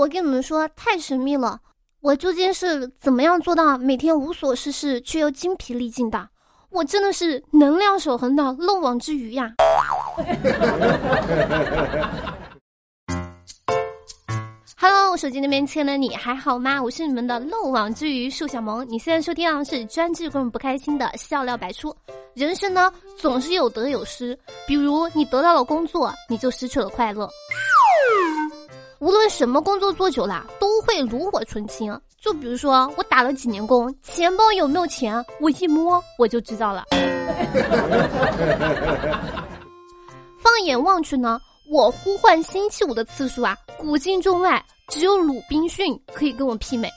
我跟你们说，太神秘了。我究竟是怎么样做到每天无所事事却又精疲力尽的？我真的是能量守恒的漏网之鱼呀！Hello，我手机那边亲爱的你还好吗？我是你们的漏网之鱼树小萌。你现在收听到的是专治各种不开心的笑料百出。人生呢，总是有得有失，比如你得到了工作，你就失去了快乐。什么工作做久了，都会炉火纯青。就比如说，我打了几年工，钱包有没有钱，我一摸我就知道了。放眼望去呢，我呼唤星期五的次数啊，古今中外只有鲁滨逊可以跟我媲美。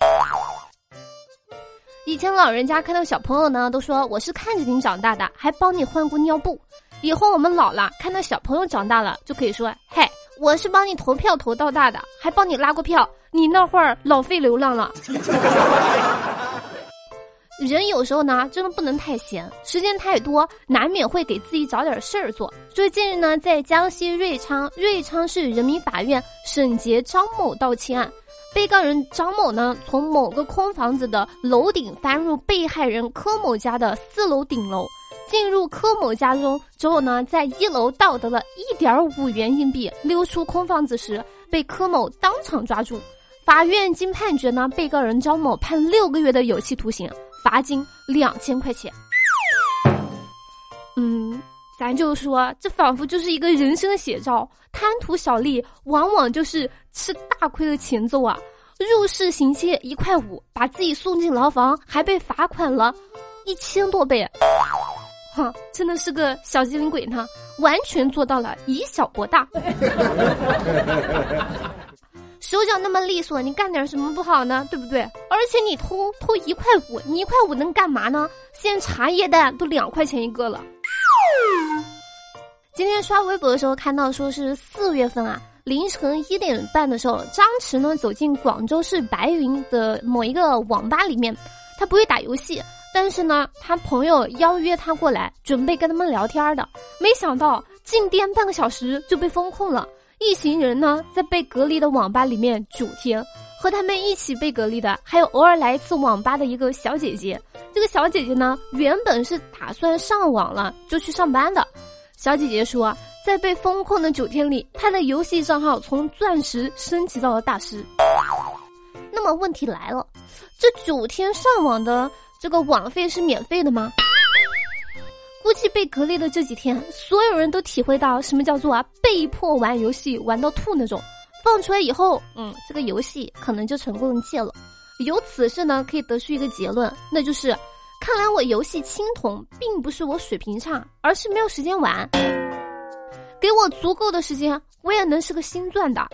以前老人家看到小朋友呢，都说我是看着你长大的，还帮你换过尿布。以后我们老了，看到小朋友长大了，就可以说，嘿。我是帮你投票投到大的，还帮你拉过票，你那会儿老费流浪了。人有时候呢，真的不能太闲，时间太多，难免会给自己找点事儿做。所以近日呢，在江西瑞昌瑞昌市人民法院审结张某盗窃案，被告人张某呢，从某个空房子的楼顶翻入被害人柯某家的四楼顶楼。进入柯某家中之后呢，在一楼盗得了一点五元硬币，溜出空房子时被柯某当场抓住。法院经判决呢，被告人张某判六个月的有期徒刑，罚金两千块钱。嗯，咱就说，这仿佛就是一个人生的写照。贪图小利，往往就是吃大亏的前奏啊！入室行窃一块五，把自己送进牢房，还被罚款了一千多倍。哼，真的是个小机灵鬼呢，完全做到了以小博大。手脚那么利索，你干点什么不好呢？对不对？而且你偷偷一块五，你一块五能干嘛呢？现在茶叶蛋都两块钱一个了。今天刷微博的时候看到，说是四月份啊，凌晨一点半的时候，张弛呢走进广州市白云的某一个网吧里面，他不会打游戏。但是呢，他朋友邀约他过来，准备跟他们聊天的，没想到进店半个小时就被封控了。一行人呢，在被隔离的网吧里面九天，和他们一起被隔离的还有偶尔来一次网吧的一个小姐姐。这个小姐姐呢，原本是打算上网了就去上班的。小姐姐说，在被封控的九天里，她的游戏账号从钻石升级到了大师。那么问题来了，这九天上网的。这个网费是免费的吗？估计被隔离的这几天，所有人都体会到什么叫做啊被迫玩游戏玩到吐那种。放出来以后，嗯，这个游戏可能就成功戒了。由此事呢，可以得出一个结论，那就是，看来我游戏青铜，并不是我水平差，而是没有时间玩。给我足够的时间，我也能是个星钻的。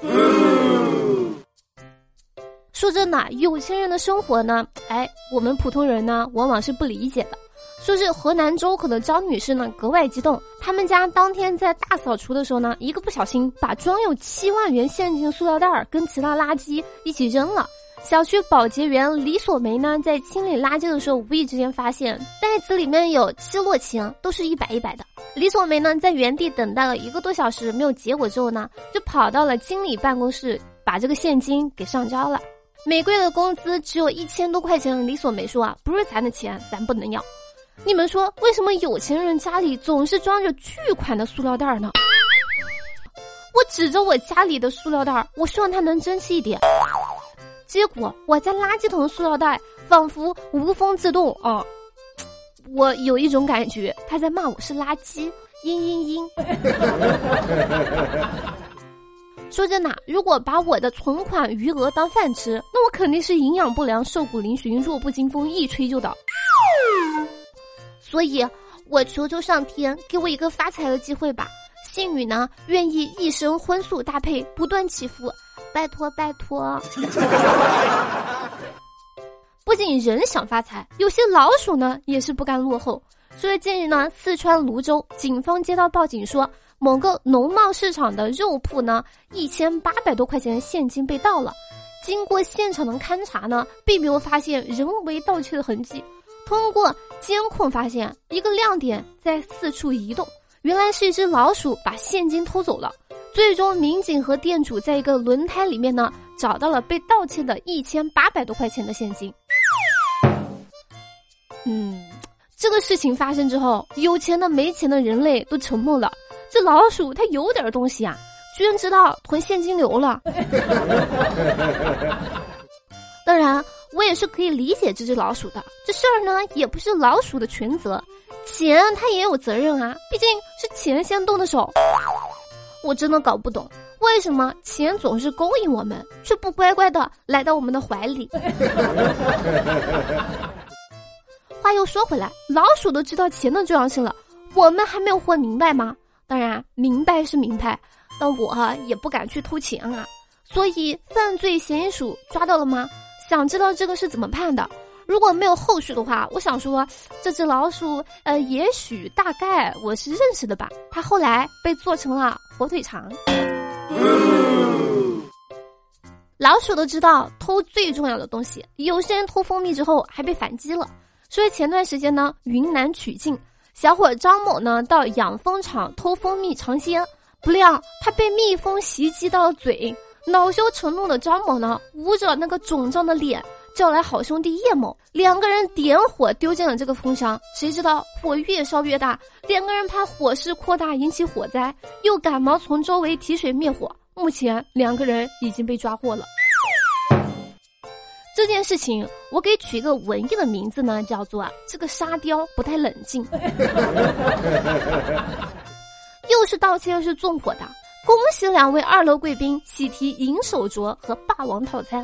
说真的，有钱人的生活呢，哎，我们普通人呢，往往是不理解的。说是河南周口的张女士呢，格外激动。他们家当天在大扫除的时候呢，一个不小心把装有七万元现金的塑料袋儿跟其他垃圾一起扔了。小区保洁员李锁梅呢，在清理垃圾的时候，无意之间发现袋子里面有七摞钱，都是一百一百的。李锁梅呢，在原地等待了一个多小时没有结果之后呢，就跑到了经理办公室，把这个现金给上交了。每个月的工资只有一千多块钱，理所没说啊，不是咱的钱，咱不能要。你们说为什么有钱人家里总是装着巨款的塑料袋呢？我指着我家里的塑料袋，我希望它能争气一点。结果我家垃圾桶的塑料袋仿佛无风自动啊！我有一种感觉，他在骂我是垃圾。嘤嘤嘤。说真的，如果把我的存款余额当饭吃，那我肯定是营养不良、瘦骨嶙峋、弱不禁风，一吹就倒。所以，我求求上天给我一个发财的机会吧！幸运呢，愿意一生荤素搭配，不断祈福，拜托拜托。不仅人想发财，有些老鼠呢也是不甘落后。所以近日呢，四川泸州警方接到报警说。某个农贸市场的肉铺呢，一千八百多块钱现金被盗了。经过现场的勘查呢，并没有发现人为盗窃的痕迹。通过监控发现一个亮点在四处移动，原来是一只老鼠把现金偷走了。最终，民警和店主在一个轮胎里面呢找到了被盗窃的一千八百多块钱的现金。嗯，这个事情发生之后，有钱的、没钱的人类都沉默了。这老鼠它有点东西啊，居然知道囤现金流了。当然，我也是可以理解这只老鼠的。这事儿呢，也不是老鼠的全责，钱它也有责任啊，毕竟是钱先动的手。我真的搞不懂，为什么钱总是勾引我们，却不乖乖的来到我们的怀里。话又说回来，老鼠都知道钱的重要性了，我们还没有活明白吗？当然，明白是明白，但我哈也不敢去偷钱啊。所以，犯罪嫌疑鼠抓到了吗？想知道这个是怎么判的？如果没有后续的话，我想说，这只老鼠，呃，也许大概我是认识的吧。它后来被做成了火腿肠。老鼠都知道偷最重要的东西，有些人偷蜂蜜之后还被反击了。所以前段时间呢，云南曲靖小伙张某呢到养蜂场偷蜂蜜尝鲜，不料他被蜜蜂袭击到了嘴，恼羞成怒的张某呢捂着那个肿胀的脸，叫来好兄弟叶某，两个人点火丢进了这个蜂箱，谁知道火越烧越大，两个人怕火势扩大引起火灾，又赶忙从周围提水灭火，目前两个人已经被抓获了。这件事情，我给取一个文艺的名字呢，叫做“这个沙雕不太冷静”。又是盗窃又是纵火的，恭喜两位二楼贵宾喜提银手镯和霸王套餐。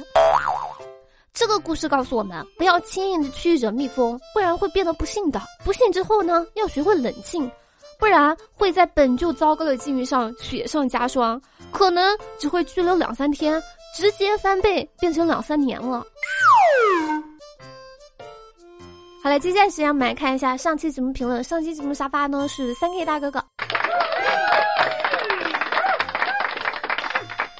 这个故事告诉我们，不要轻易的去惹蜜蜂，不然会变得不幸的。不幸之后呢，要学会冷静，不然会在本就糟糕的境遇上雪上加霜，可能只会拘留两三天。直接翻倍变成两三年了。好了，接下来时间我们来看一下上期节目评论。上期节目沙发呢是三 K 大哥哥。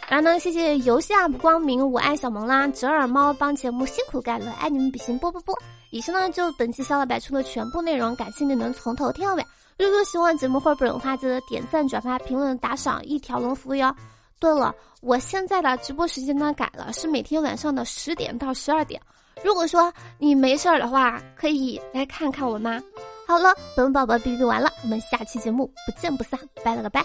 然后呢，谢谢游戏啊不光明，我爱小萌啦，折耳猫帮节目辛苦盖了，爱你们比心啵啵啵。以上呢就本期小老百出的全部内容，感谢你能从头听到尾。如果喜欢节目或者本的话，记得点赞、转发、评论、打赏，一条龙服务哟。对了，我现在的直播时间呢改了，是每天晚上的十点到十二点。如果说你没事儿的话，可以来看看我吗？好了，本宝宝哔哔完了，我们下期节目不见不散，拜了个拜。